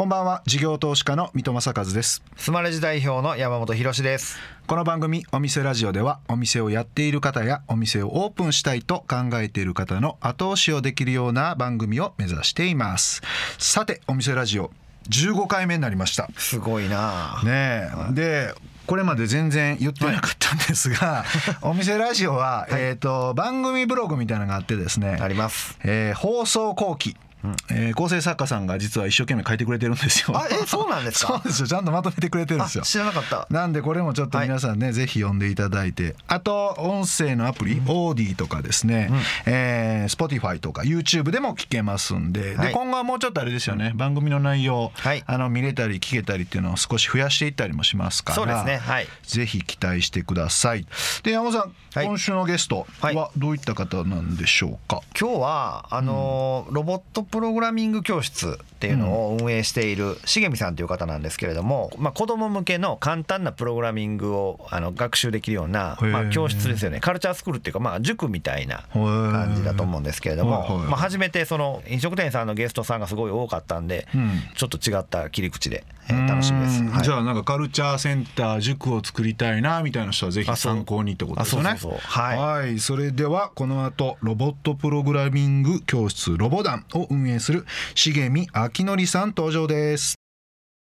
こんばんは。事業投資家の三戸正和です。スマレジ代表の山本博です。この番組お店ラジオではお店をやっている方やお店をオープンしたいと考えている方の後押しをできるような番組を目指しています。さてお店ラジオ15回目になりました。すごいな。ねえ、でこれまで全然言ってなかったんですが、お店ラジオは、えっ、と番組ブログみたいなのがあってですね。あります、えー放送後期えー構成作家さんが実は一生懸命書いてくれてるんですよ。あえそうなんですか？そうですよ。ちゃんとまとめてくれてるんですよ。あ。知らなかった。なんでこれもちょっと皆さんね、ぜひ読んでいただいて。あと音声のアプリ、オーディとかですね、えー、Spotify とか YouTube でも聞けますんで,、はい。で今後はもうちょっとあれですよね。番組の内容、はい。あの見れたり聞けたりっていうのを少し増やしていったりもしますからそうですね。はい。ぜひ期待してください。で山本さん、はい。今週のゲストはい。はどういった方なんでしょうか、今日はあのーロボットプログラミング教室っていうのを運営している重見さんという方なんですけれども、まあ、子供向けの簡単なプログラミングをあの学習できるような、まあ、教室ですよね。カルチャースクールっていうかまあ塾みたいなー。感じだと思うんですけれども、まあ、初めてその飲食店さんのゲストさんがすごい多かったんで、うん。ちょっと違った切り口で、えー楽しみです。はいうんじゃあなんかカルチャーセンター塾を作りたいなみたいな人はぜひ参考にってことですよね。はいはいそれではこの後ロボットプログラミング教室ロボダンを運営する重見明則さん登場です。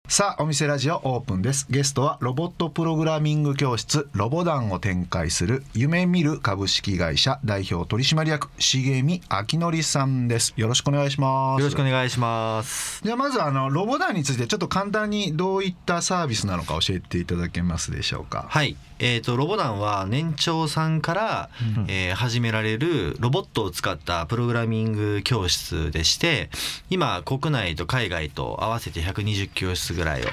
さあお店ラジオオープンですゲストはロボットプログラミング教室ロボダンを展開する夢見る株式会社代表取締役重見明則さんですよろしくお願いしますよろしくお願いします。じゃあまずあのロボダンについてちょっと簡単にどういったサービスなのか教えていただけますでしょうか？はい。えー、とロボダンは年長さんから、えー始められるロボットを使ったプログラミング教室でして今国内と海外と合わせて120教室ぐらいを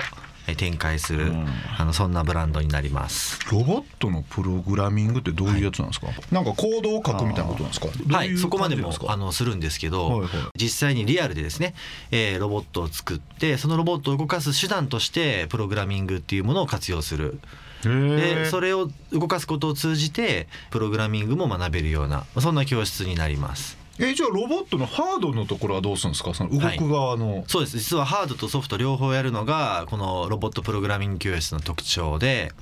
えー展開する、あのそんなブランドになります。ロボットのプログラミングってどういうやつなんですか？なんかコードを書くみたいなことなんですか？どはい、ういうそこまでもあのするんですけど、はいはい。実際にリアルでですね、えーロボットを作ってそのロボットを動かす手段としてプログラミングっていうものを活用するでそれを動かすことを通じてプログラミングも学べるようなそんな教室になります。えじゃあロボットのハードのところはどうするんですか？その動く側の。そうです。実はハードとソフト両方やるのがこのロボットプログラミング教室の特徴で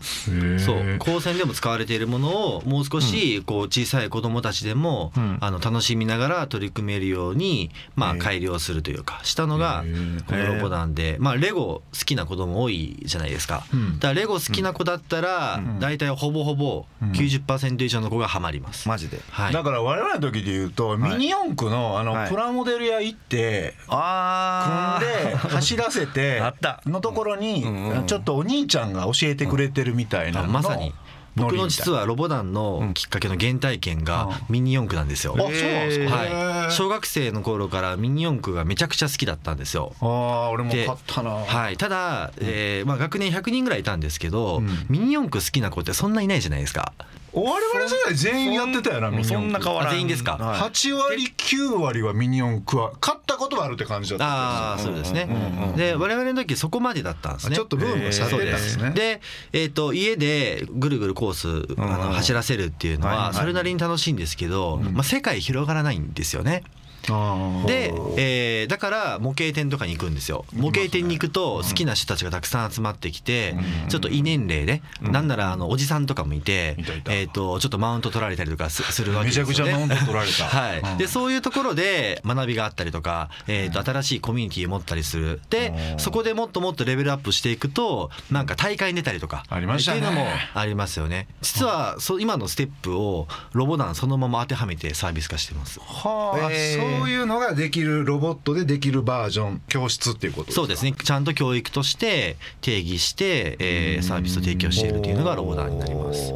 そう。高専でも使われているものをもう少しこう小さい子どもたちでもうん。あの楽しみながら取り組めるようにまあ改良するというかしたのがこのロボなんでまあレゴ好きな子供多いじゃないですか。うん。だからレゴ好きな子だったらん。大体ほぼほぼうん。90%以上の子がハマります。マジで。はい。だから我々の時で言うと、ミニ四駆のあの、はい。プラモデル屋行ってあ組んで走らせて あった。のところに、うんうんちょっとお兄ちゃんが教えてくれてるみたいなののまさに。僕の実ははロボダンのきっかけの原体験がミニ四駆なんですよ。あそうなんですか、へー。はい、小学生の頃からミニ四駆がめちゃくちゃ好きだったんですよ。ああ俺もで買ったな、はい、ただ、えーまあ、学年100人ぐらいいたんですけど、うん。ミニ四駆好きな子ってそんないないじゃないですか。我々世代全員やってたよなミニ四駆そんな変わらん。あ全員ですか。はい。8割9割はミニ四駆は買ったことはあるって感じだったああそうですね。うんうんうん。で我々の時そこまでだったんですね。ちょっとブーム去ってたんですね、で、えー、と家でぐるぐるコースあのうん走らせるっていうのはいははい。それなりに楽しいんですけど、まあ、世界広がらないんですよね。で、えーだから模型店とかに行くんですよ。模型店に行くと好きな人たちがたくさん集まってきて、ちょっと異年齢で、なんならあのおじさんとかもいて、えー、とちょっとマウント取られたりとかす するわけめですよね。ちゃくちゃマウント取られた。はい。うん。でそういうところで学びがあったりとか、えー、と新しいコミュニティを持ったりする。でそこでもっともっとレベルアップしていくとなんか大会に出たりとか。ありましたね。っていうのもありますよね。実はそう今のステップをロボダンそのまま当てはめてサービス化してます。はあ、えーそういうのができるロボットでできるバージョン教室っていうことですか？そうですね。ちゃんと教育として定義して、えーサービスを提供しているというのがロボダンになります。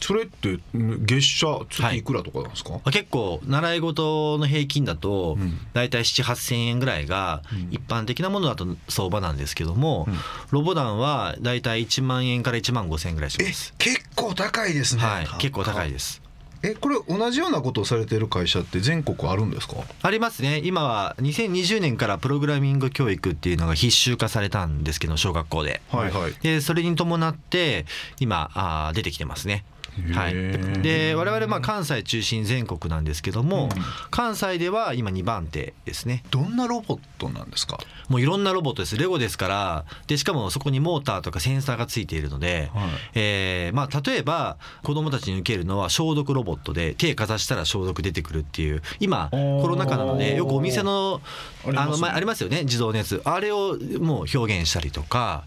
それってん月謝月い。くらとかなんですか、まあ結構習い事の平均だとん。大体7 8千円ぐらいが一般的なものだと相場なんですけども、ロボダンは大体1万円から1万5千円ぐらいしえます。結構高いですね、はい、結構高いです。えこれ同じようなことをされてる会社って全国あるんですか？ありますね今は2020年からプログラミング教育っていうのが必修化されたんですけど小学校で。はいはいでそれに伴って今あー出てきてますね。はい、で我々まあ関西中心全国なんですけども、うん。関西では今2番手ですね。どんなロボットなんですか？もういろんなロボットです。レゴですからでしかもそこにモーターとかセンサーがついているので、はい。えーまあ、例えば子どもたちに受けるのは消毒ロボットで手かざしたら消毒出てくるっていう今コロナ禍なのでよくお店のあのまあありますよね自動のやつ。あれをもう表現したりとか。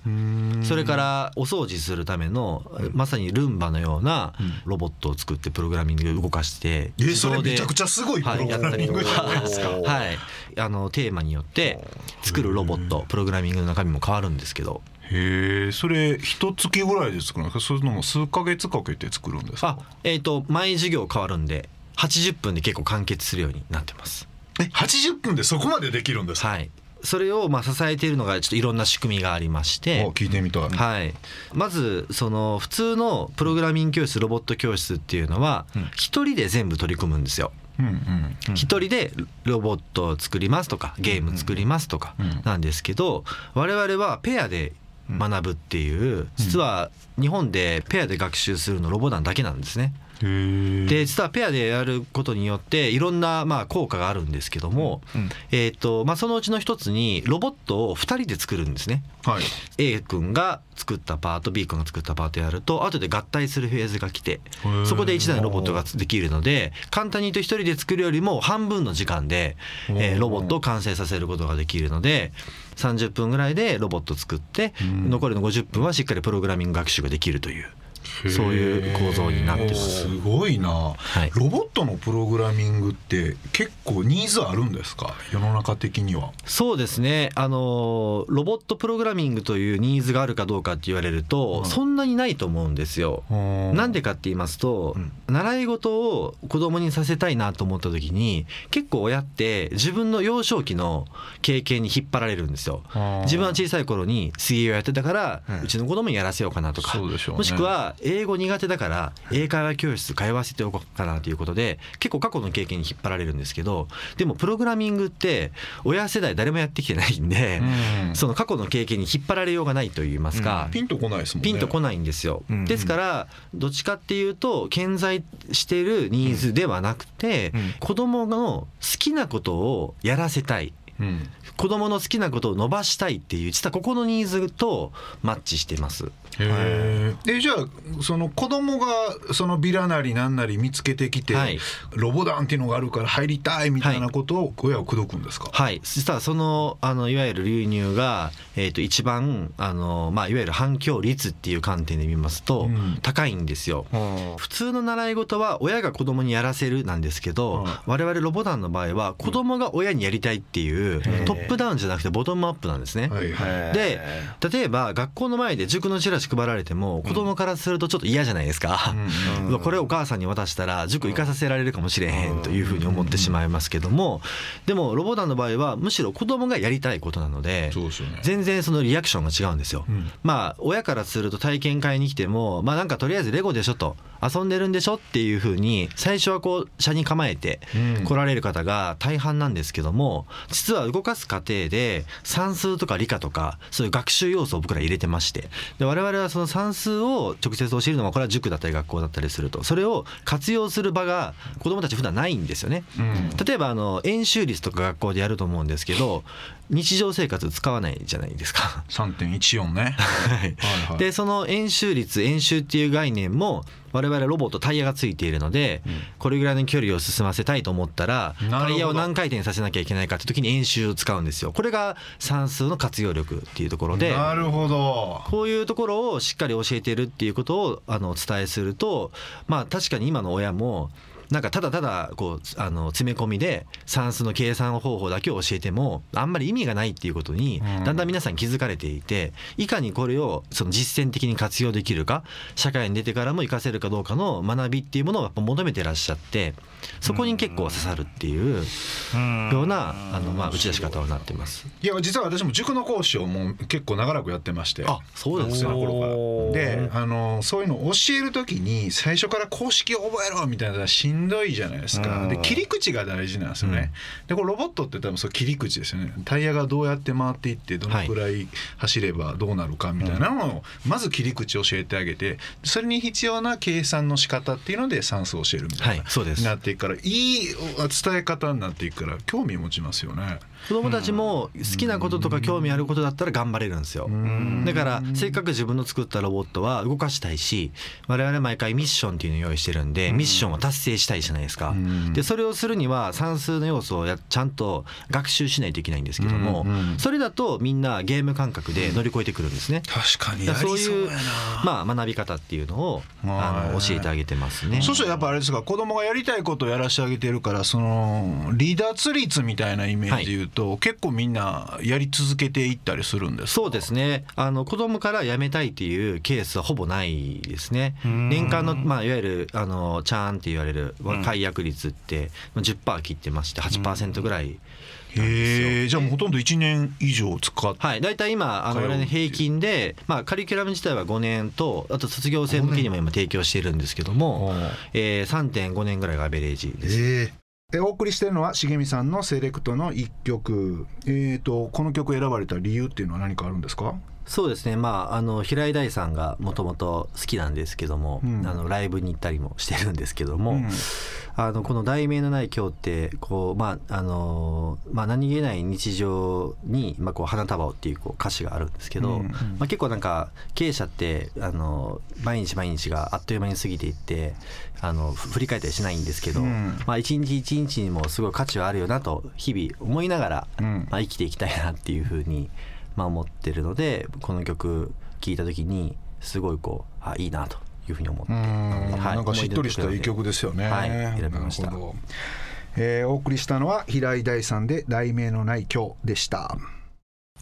それからお掃除するためのまさにルンバのようなロボットを作ってプログラミング動かしてえそれめちゃくちゃすごいプログラミングじゃないですか、はい。はい、あのテーマによって作るロボットプログラミングの中身も変わるんですけど。へえそれ一月ぐらいで作るんですか？それとも数ヶ月かけて作るんですか？あえっ、と毎授業変わるんで80分で結構完結するようになってます。え80分でそこまでできるんですか、はいそれをまあ支えているのがちょっといろんな仕組みがありまして。あ聞いてみたい、はい、まずその普通のプログラミング教室ロボット教室っていうのはうん。一人で全部取り組むんですよ。うんうん一人でロボットを作りますとかゲーム作りますとかうん。なんですけど我々はペアで学ぶっていう実は日本でペアで学習するのロボダンだけなんですね。で実はペアでやることによっていろんなまあ効果があるんですけども、うん。えーとまあ、そのうちの一つにロボットを2人で作るんですね。はい。A 君が作ったパート B 君が作ったパートやると後で合体するフェーズが来てー。そこで1台のロボットができるので簡単に言うと1人で作るよりも半分の時間で、えーロボットを完成させることができるので30分ぐらいでロボット作ってうん。残りの50分はしっかりプログラミング学習ができるというそういう構造になってます。すごいな、はい。ロボットのプログラミングって結構ニーズあるんですか？世の中的には。そうですね。あのロボットプログラミングというニーズがあるかどうかって言われると、はいそんなにないと思うんですよ。なんでかって言いますと、習い事を子供にさせたいなと思った時に結構親って自分の幼少期の経験に引っ張られるんですよ。自分は小さい頃に水泳をやってたから、うん。うちの子供にやらせようかなとか、そうでしょうね。もしくは英語苦手だから英会話教室通わせておこうかなということで結構過去の経験に引っ張られるんですけどでもプログラミングって親世代誰もやってきてないんで、うん。その過去の経験に引っ張られようがないと言いますか、ピンとこないですもんね。ピンとこないんですよ。うんですからどっちかっていうと健在しているニーズではなくて、うん。子供の好きなことをやらせたいうん。子供の好きなことを伸ばしたいっていう実はここのニーズとマッチしてます。へええじゃあその子供がそのビラなりなんなり見つけてきて、はい。ロボダンっていうのがあるから入りたいみたいなことを親を口説くんですか、はい、実はそのあのいわゆる流入が、えー、と一番あの、まあ、いわゆる反響率っていう観点で見ますと、うん。高いんですよ。うん普通の習い事は親が子供にやらせるなんですけど、はい我々ロボダンの場合は子供が親にやりたいっていう、うんトップダウンじゃなくてボトムアップなんですね。で例えば学校の前で塾のチラシ配られても子供からするとちょっと嫌じゃないですか。うん これをお母さんに渡したら塾行かさせられるかもしれへんというふうに思ってしまいますけどもでもロボダンの場合はむしろ子供がやりたいことなので全然そのリアクションが違うんですよ。うん。まあ親からすると体験会に来てもまあなんかとりあえずレゴでしょと遊んでるんでしょっていうふうに最初はこう車に構えてうん。来られる方が大半なんですけども実は動かす過程で算数とか理科とかそういう学習要素を僕ら入れてまして。で我々はその算数を直接教えるのはこれは塾だったり学校だったりすると。それを活用する場が子どもたち普段ないんですよね。うん。例えばあの演習率とか学校でやると思うんですけど日常生活使わないじゃないですか。3.14ね。はい。でその演習率演習っていう概念も我々ロボットタイヤがついているので、これぐらいの距離を進ませたいと思ったらタイヤを何回転させなきゃいけないかって時に演習を使うんですよ。これが算数の活用力っていうところでなるほど。こういうところをしっかり教えてるっていうことをあのお伝えするとまあ確かに今の親もなんかただただこうあの詰め込みで算数の計算方法だけを教えてもあんまり意味がないっていうことにうん。だんだん皆さん気づかれていていかにこれをその実践的に活用できるか社会に出てからも活かせるかどうかの学びっていうものをやっぱ求めてらっしゃってそこに結構刺さるっていうようなあのまあ打ち出し方になってます。いや実は私も塾の講師をもう結構長らくやってましてあそうですか。学生の頃から。おー。であのそういうのを教える時に最初から公式を覚えろみたいなしんんどいじゃないですか、うん。で切り口が大事なんですよね、でこれロボットって多分そう切り口ですよね。タイヤがどうやって回っていってどのくらい走ればどうなるかみたいなのをまず切り口教えてあげてそれに必要な計算の仕方っていうので算数を教えるみたいな、はいそうです。なっていくからいい伝え方になっていくから興味持ちますよね。子供たちも好きなこととか興味あることだったら頑張れるんですよ。だからせっかく自分の作ったロボットは動かしたいし我々毎回ミッションっていうのを用意してるんでミッションを達成したいじゃないですか。ん。でそれをするには算数の要素をやちゃんと学習しないといけないんですけどもそれだとみんなゲーム感覚で乗り越えてくるんですね。確かにそういうまあ学び方っていうのをあはい。の教えてあげてますね。そうしたらやっぱあれですか子供がやりたいことをやらしてあげてるからその離脱率みたいなイメージで言うと、結構みんなやり続けていったりするんですか？そうですね。あの子供から辞めたいっていうケースはほぼないですね。ん。年間の、まあ、いわゆるあのチャーンって言われる解約率って10%切ってまして8%ぐらいへえじゃあもうほとんど1年以上使ってはい、大体今あの我平均で、まあ、カリキュラム自体は5年とあと卒業生向けにも今提供しているんですけども、えー、3.5年ぐらいがアベレージです。えお送りしてるのは茂美さんのセレクトの1曲。えー、とこの曲選ばれた理由っていうのは何かあるんですか？そうですね。まああの平井大さんがもともと好きなんですけども、うん。あのライブに行ったりもしてるんですけども、うん。あのこの「題名のない今日」ってこう、まああのまあ、何気ない日常に、まあ、こう花束をっていうこう歌詞があるんですけど、うん。まあ、結構なんか経営者ってあの毎日毎日があっという間に過ぎていってあのふ振り返ったりしないんですけど、うん。まあ、一日一日にもすごい価値はあるよなと日々思いながら、うん。まあ、生きていきたいなっていうふうに、まあ、思ってるのでこの曲聴いた時にすごいこうあいいなというふうに思って、うん。はい。なんかしっとりしたいい曲ですよね。はい。選びました。えーお送りしたのは平井大さんで「題名のない今日」でした。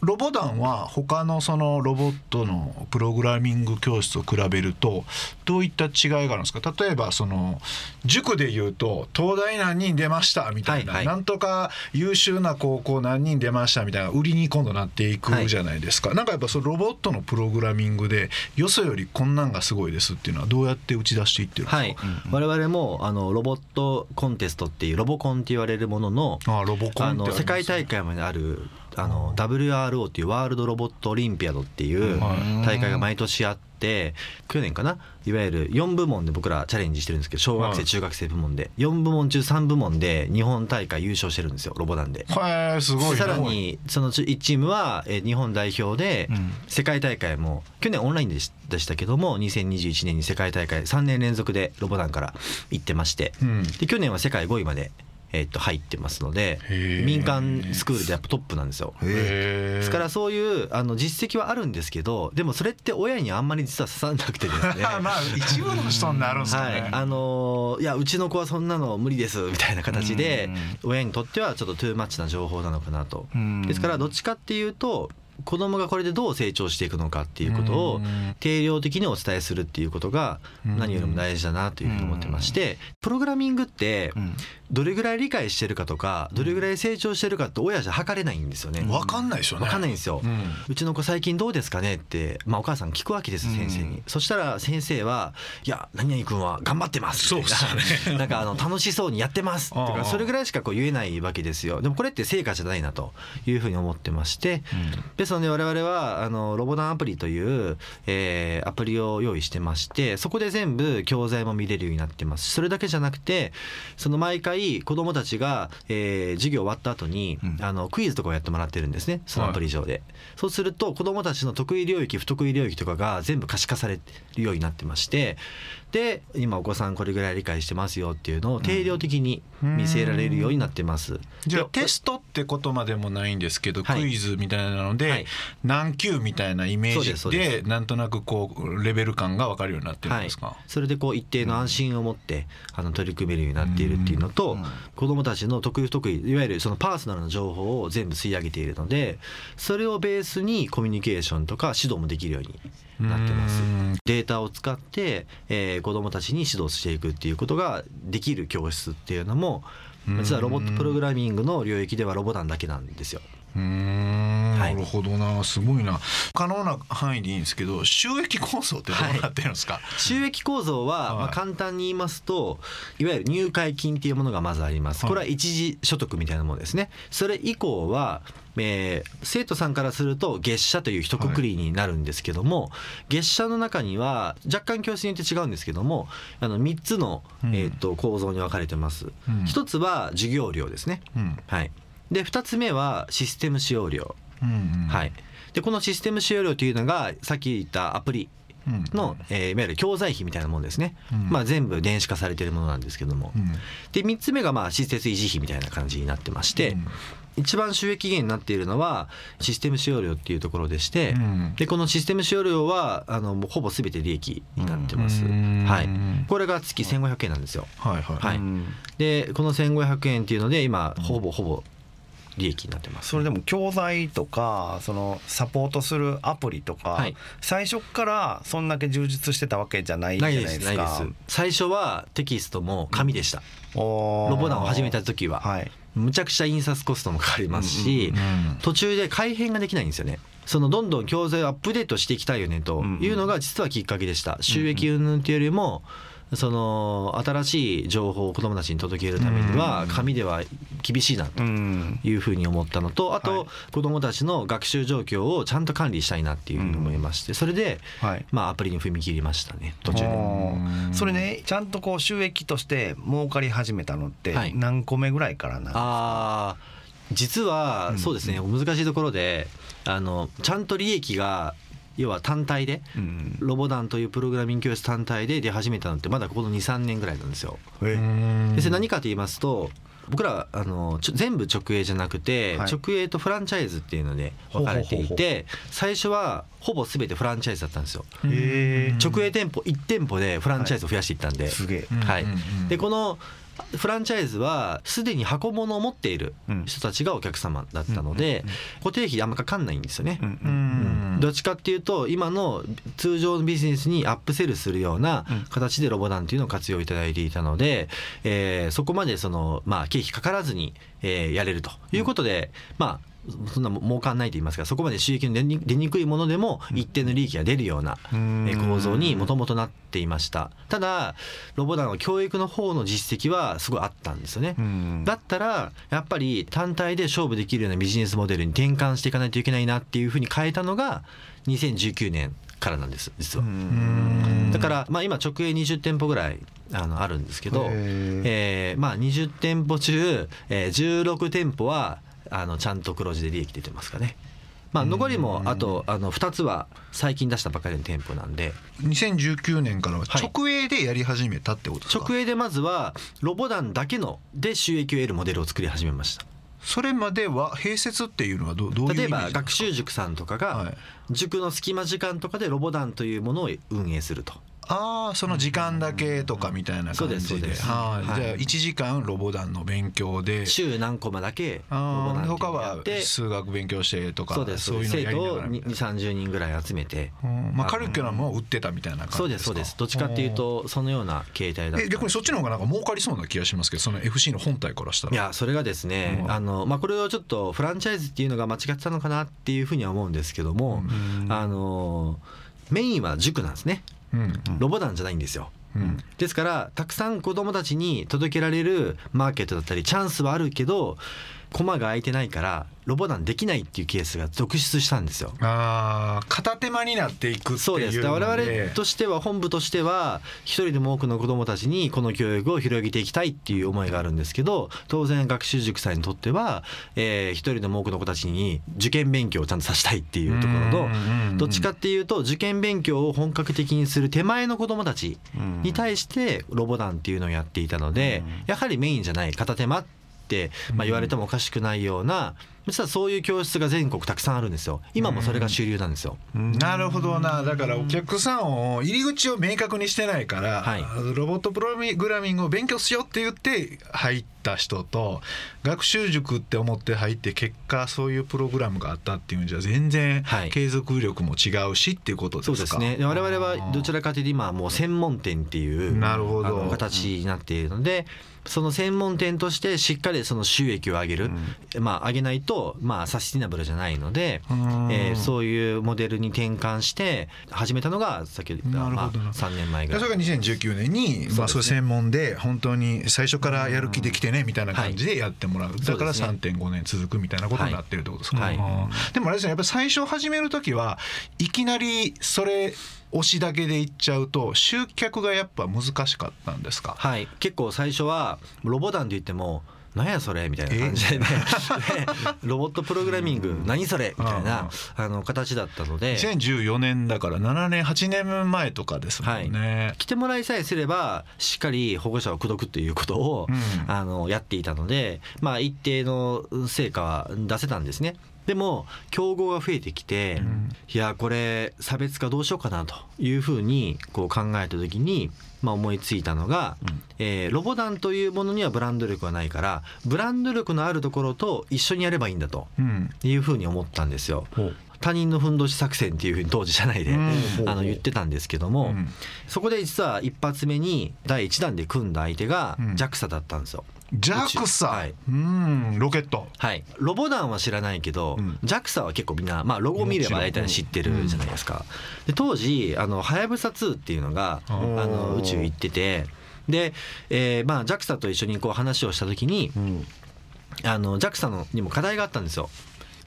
ロボ団は他のそのロボットのプログラミング教室と比べるとどういった違いがあるんですか？例えばその塾で言うと東大何人出ましたみたいな、はいはい。なんとか優秀な高校何人出ましたみたいな売りに今度なっていくじゃないですか、なんかやっぱそのロボットのプログラミングでよそよりこんなんがすごいですっていうのはどうやって打ち出していってるんですか、はい、我々もあのロボットコンテストっていうロボコンって言われるもののああロボコン世界大会まであるあの WRO っていうワールドロボットオリンピアドっていうはい。大会が毎年あって去年かな？いわゆる4部門で僕らチャレンジしてるんですけど小学はい。生中学生部門で。4部門中3部門で日本大会優勝してるんですよロボ団で。へえすごいなさらにその1チームはえー日本代表で世界大会も去年オンラインでしたけども2021年に世界大会3年連続でロボ団から行ってまして。うん。で去年は世界5位まで、えーっと入ってますので民間スクールでやっぱトップなんですよ。ですからそういうあの実績はあるんですけどでもそれって親にあんまり実は刺さらなくてですね。まあ一部の人になるんですかね、はい、あのーいやうちの子はそんなの無理ですみたいな形で親にとってはちょっとトゥーマッチな情報なのかなと。ですからどっちかっていうと子供がこれでどう成長していくのかっていうことをうん。定量的にお伝えするっていうことが何よりも大事だなというふうに思ってましてプログラミングってどれぐらい理解してるかとかどれぐらい成長してるかって親じゃ測れないんですよね。分かんないでしょうね。わかんないんですよ、ううんちの子最近どうですかねって、まあ、お母さん聞くわけです先生に、そしたら先生は「いや何々君は頑張ってます」そうですよね。なんかあの楽しそうにやってます」とかそれぐらいしかこう言えないわけですよ。でもこれって成果じゃないなというふうに思ってまして、ですので我々はあのロボダンアプリという、えーアプリを用意してましてそこで全部教材も見れるようになってます。しそれだけじゃなくてその毎回子どもたちが、えー授業終わった後に、あのクイズとかをやってもらってるんですね。そのアプリ上で、そうすると子どもたちの得意領域不得意領域とかが全部可視化されるようになってましてで今お子さんこれぐらい理解してますよっていうのを定量的に見せられるようになってます。じゃあでテストってことまでもないんですけど、はい。クイズみたいなので、はい。何級みたいなイメージででなんとなくこうレベル感が分かるようになってるんですか、それでこう一定の安心を持ってあの取り組めるようになっているっていうのと子どもたちの得意不得意いわゆるそのパーソナルな情報を全部吸い上げているのでそれをベースにコミュニケーションとか指導もできるようになってます。うん。データを使って、えー子どもたちに指導していくっていうことができる教室っていうのも実はロボットプログラミングの領域ではロボ団だけなんですよ。うーん。はないるほどな。すごいな。可能な範囲でいいんですけど収益構造ってどうなってるんですか、収益構造は、はい。まあ、簡単に言いますといわゆる入会金っていうものがまずあります。はい。これは一時所得みたいなものですね。それ以降は、えー生徒さんからすると月謝という一括りになるんですけども、月謝の中には若干教室によって違うんですけどもあの3つの、うん。えー、と構造に分かれてます、うん。一つは授業料ですね、うん。はい、で2つ目はシステム使用料、うんうん。はい、でこのシステム使用料というのがさっき言ったアプリうんの、えーいわゆる教材費みたいなものですね、うん。まあ、全部電子化されているものなんですけども、うん。で3つ目がまあ施設維持費みたいな感じになってまして、うん。一番収益源になっているのはシステム使用料っていうところでして、うん。でこのシステム使用料はあのもうほぼ全て利益になってます、うん。はい、これが月1500円なんですよ。はいはい、はい。うん。でこの1500円っていうので今ほぼほぼ利益になってます。それでも教材とかそのサポートするアプリとか、はい。最初からそんだけ充実してたわけじゃないじゃなないいですすでないでか。す。最初はテキストも紙でした、おー。ロボダンを始めた時は、はい。むちゃくちゃ印刷コストもかかりますし、うん途中で改変ができないんですよね。そのどんどん教材をアップデートしていきたいよねというのが実はきっかけでした。収益云々っていうよりもその新しい情報を子どもたちに届けるためには紙では厳しいなとうん。いうふうに思ったのとあはとい。子どもたちの学習状況をちゃんと管理したいなっていうふうに思いましてそれではい。まあアプリに踏み切りましたね途中で。それねちゃんとこう収益として儲かり始めたのってはい。何個目ぐらいからなんですか、あー実はうん。そうですね難しいところであのちゃんと利益が要は単体でうん。ロボダンというプログラミング教室単体で出始めたのってまだこの23年ぐらいなんですよ。え。でそれ何かと言いますと僕らあの全部直営じゃなくて、はい。直営とフランチャイズっていうので分かれていて最初はほぼ全てフランチャイズだったんですよ。直営店舗1店舗でフランチャイズを増やしていったんで、すげえ。はい。うんうんうん。でこのフランチャイズはすでに箱物を持っているうん。人たちがお客様だったので固定費あんまかかんないんですよね。う。んううん。んどっちかっていうと今の通常のビジネスにアップセルするようなうん。形でロボダンっていうのを活用いただいていたので、えーそこまでそのまあ経費かからずに、えーやれるということで、まあそんな儲かんないと言いますかそこまで収益の出に出にくいものでも一定の利益が出るようなえー構造にもともとなっていました。ただロボダンは教育の方の実績はすごいあったんですよね、うん。だったらやっぱり単体で勝負できるようなビジネスモデルに転換していかないといけないなっていうふうに変えたのが2019年からなんです実は。うん。だからまあ今直営20店舗ぐらいあのあるんですけど、えーまあ20店舗中、えー16店舗はあのちゃんと黒字で利益出てますかね。まあ残りもあとあの2つは最近出したばかりの店舗なんで2019年からははい直営でやり始めたってことですか、直営でまずはロボダンだけので収益を得るモデルを作り始めました。それまでは併設っていうのはどどういう例え意味なんですか？ば学習塾さんとかがはい塾の隙間時間とかでロボダンというものを運営すると。ああその時間だけとかみたいな感じで。はい、はい。じゃあ1時間ロボダンの勉強で。週何コマだけロボあーダンっていう他は数学勉強してとかそうですそういうの生やりな徒を2がらみたいな。3 0人ぐらい集めて。うん。まあ、カリキュラムを売ってたみたいな感じそうですそうです。どっちかっていうとそのような形態だった。え逆にそっちの方がなんか儲かりそうな気がしますけどその FC の本体からしたら。いやそれがですね、うん。あのまあ、これをちょっとフランチャイズっていうのが間違ってたのかなっていうふうには思うんですけども、うん。あのメインは塾なんですね。うんロボダンじゃないんですよ。うん。ですからたくさん子どもたちに届けられるマーケットだったりチャンスはあるけど駒が空いてないからロボダンできないっていうケースが続出したんですよ。あー片手間になっていくっていうので。そうです。我々としては本部としては一人でも多くの子どもたちにこの教育を広げていきたいっていう思いがあるんですけど当然学習塾さんにとっては、えー一人でも多くの子たちに受験勉強をちゃんとさせたいっていうところのどっちかっていうと受験勉強を本格的にする手前の子どもたちに対してロボダンっていうのをやっていたのでやはりメインじゃない片手間ってまあ言われてもおかしくないような実はそういう教室が全国たくさんあるんですよ。今もそれが主流なんですよ。なるほどな。だからお客さんを入り口を明確にしてないから、はい。ロボットプログラミングを勉強しようって言って入った人と学習塾って思って入って結果そういうプログラムがあったっていうんじゃ全然はい。継続力も違うしっていうことですか、そうですね。で我々はどちらかというと今はもう専門店っていうなるほど。形になっているのでその専門店としてしっかりその収益を上げる、まあ上げないとと、まあ、サスティナブルじゃないので、うん。えーそういうモデルに転換して始めたのが先ほど言った、まあ、なるほど。な3年前ぐらい。でそれが2019年にまあそれ専門で本当に最初からやる気できてねみたいな感じでやってもらう。だからそうです3.5年続くみたいなことになってるってことですか、はい。あーでもあれですねやっぱり最初始める時はいきなりそれ推しだけでいっちゃうと集客がやっぱ難しかったんですか？はい、結構最初はロボダンって言っても「何やそれ」みたいな感じでね。でロボットプログラミング何それ？みたいなあの形だったので。2014年だから7年8年前とかですもんね、来てもらいさえすればしっかり保護者を口説くということを、うん。あのやっていたので、まあ、一定の成果は出せたんですね。でも競合が増えてきて、いやこれ差別化どうしようかなというふうにこう考えた時に、まあ、思いついたのが、えーロボダンというものにはブランド力はないからブランド力のあるところと一緒にやればいいんだとうん。いうふうに思ったんですよ。ほう他人のふんどし作戦っていうふうに当時社内で、うん。あの言ってたんですけども、うん。そこで実は一発目に第1弾で組んだ相手がうん。JAXA だったんですよ。JAXA、はい。うん。ロケット。はい、ロボダンは知らないけど、うん。JAXA は結構みんな、まあ、ロゴ見れば大体知ってるじゃないですか。で当時あのはやぶさ2っていうのがあうんの宇宙行っててで、えーまあ、JAXA と一緒にこう話をした時にあの JAXA のにも課題があったんですよ。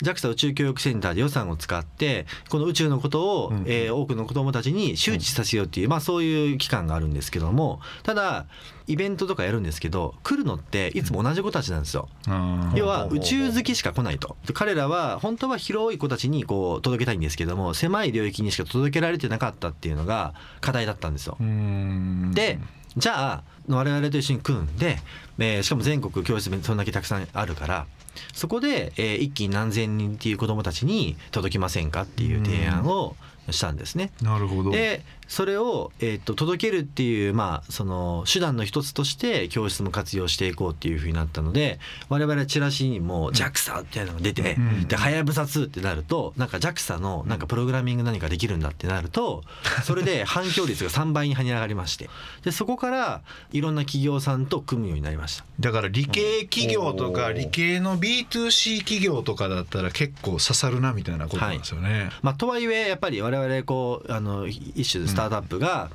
JAXA 宇宙教育センターで予算を使ってこの宇宙のことを、うんえー多くの子どもたちに周知させようっていう、まあ、そういう機関があるんですけどもただイベントとかやるんですけど来るのっていつも同じ子たちなんですよ。うん。要は宇宙好きしか来ないと。で彼らは本当は広い子たちにこう届けたいんですけども狭い領域にしか届けられてなかったっていうのが課題だったんですよ。うん。でじゃあ我々と一緒に組んで、えーしかも全国教室そんだけたくさんあるからそこで、えー一気に何千人っていう子どもたちに届きませんかっていう提案をしたんですね。なるほどでそれを、えー、と届けるっていう、まあ、その手段の一つとして教室も活用していこうっていうふうになったので我々チラシにも JAXA っていうのが出て、うんではやぶさ2ってなるとなんか JAXA のなんかプログラミング何かできるんだってなるとそれで 反響率が3倍に跳ね上がりましてでそこからいろんな企業さんと組むようになりました。だから理系企業とか理系の B2C 企業とかだったら結構刺さるなみたいなことなんですよね。まあ、とはいえやっぱり我々こうあの一種スタートアップが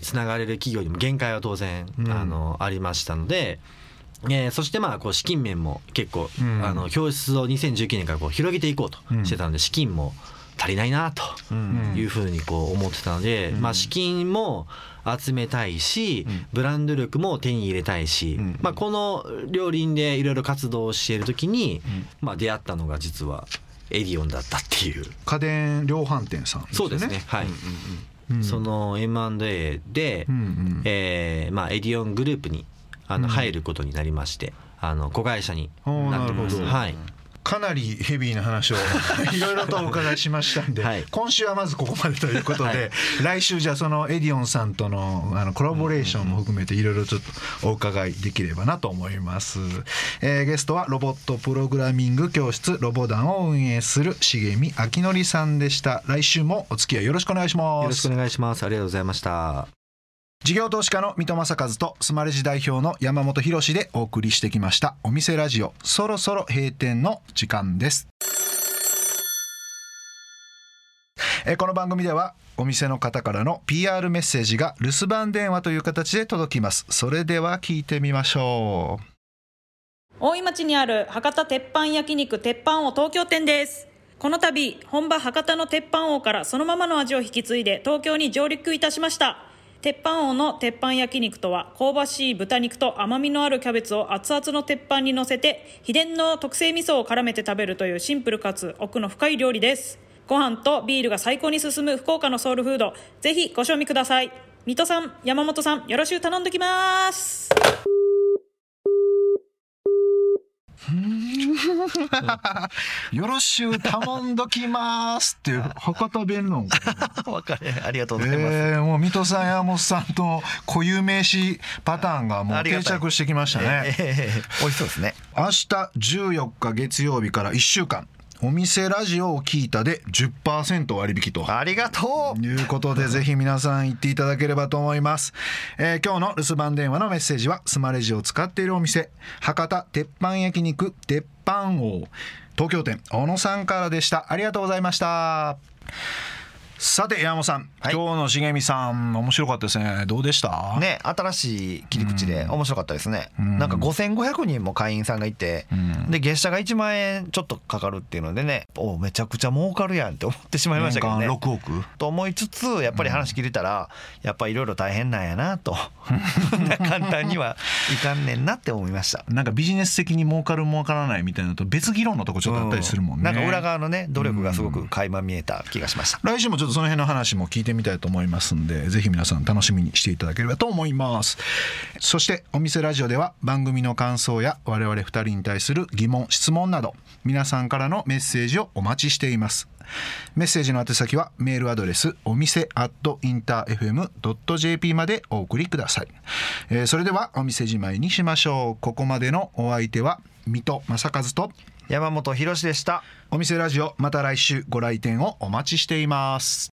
つながれる企業にも限界は当然、うん。あのありましたので。えーそしてまあこう資金面も結構、うん。あの教室を2019年からこう広げていこうとしてたので資金も足りないなとん。いうふうにこう思ってたので、まあ、資金も集めたいし、ん。ブランド力も手に入れたいし、うん。まあ、この両輪でいろいろ活動をしている時に、まあ、出会ったのが実はエディオンだったっていう。家電量販店さんですよね。そうですね。はい。うんその M&A で、うんうんえーまあエディオングループにあのうん入ることになりまして、あの子会社になってます。なるほどはい。かなりヘビーな話を いろいろとお伺いしましたんで、はい。今週はまずここまでということで、はい。来週じゃあそのエディオンさんとのあのコラボレーションも含めていろいろちょっとお伺いできればなと思います、えーゲストはロボットプログラミング教室ロボダンを運営する重見明則さんでした。来週もお付き合いよろしくお願いします。よろしくお願いします。ありがとうございました。事業投資家の三戸正和とスマレジ代表の山本博でお送りしてきました。お店ラジオそろそろ閉店の時間です。えこの番組ではお店の方からの PR メッセージが留守番電話という形で届きます。それでは聞いてみましょう。大井町にある博多鉄板焼肉鉄板王東京店です。この度本場博多の鉄板王からそのままの味を引き継いで東京に上陸いたしました。鉄板王の鉄板焼肉とは香ばしい豚肉と甘みのあるキャベツを熱々の鉄板に乗せて秘伝の特製味噌を絡めて食べるというシンプルかつ奥の深い料理です。ご飯とビールが最高に進む福岡のソウルフードぜひご賞味ください。水戸さん山本さんよろしゅう頼んどきます。よろしゅう頼んどきますっていう博多弁論。わかる。ありがとうございます、えー、もう水戸さん山本さんと固有名詞パターンがもう定着してきましたね、ええ美味しそうですね。明日14日月曜日から1週間お店ラジオを聞いたで10%割引と。ありがとう。いうことでぜひ皆さん行っていただければと思います、えー今日の留守番電話のメッセージはスマレジを使っているお店博多鉄板焼肉鉄板王東京店小野さんからでした。ありがとうございましたさて山本さん、はい。今日の茂美さん面白かったですね。どうでした？ね新しい切り口で面白かったですね、ん。なんか5500人も会員さんがいて、ん。で月謝が1万円ちょっとかかるっていうのでねおめちゃくちゃ儲かるやんって思ってしまいましたけどね。年間6億？と思いつつやっぱり話聞いてたらやっぱいろいろ大変なんやなと。簡単にはいかんねんなって思いました。なんかビジネス的に儲かる儲からないみたいなのと別議論のとこちょっとあったりするもんね、なんか裏側のね努力がすごく垣間見えた気がしました。来週もちょっとその辺の話も聞いてみたいと思いますんでぜひ皆さん楽しみにしていただければと思います。そしてお店ラジオでは番組の感想や我々2人に対する疑問質問など皆さんからのメッセージをお待ちしています。メッセージの宛先はメールアドレスお店アットインター FM.jp までお送りください、えーそれではお店じまいにしましょう。ここまでのお相手は水戸正和と山本博史でした。お店ラジオまた来週ご来店をお待ちしています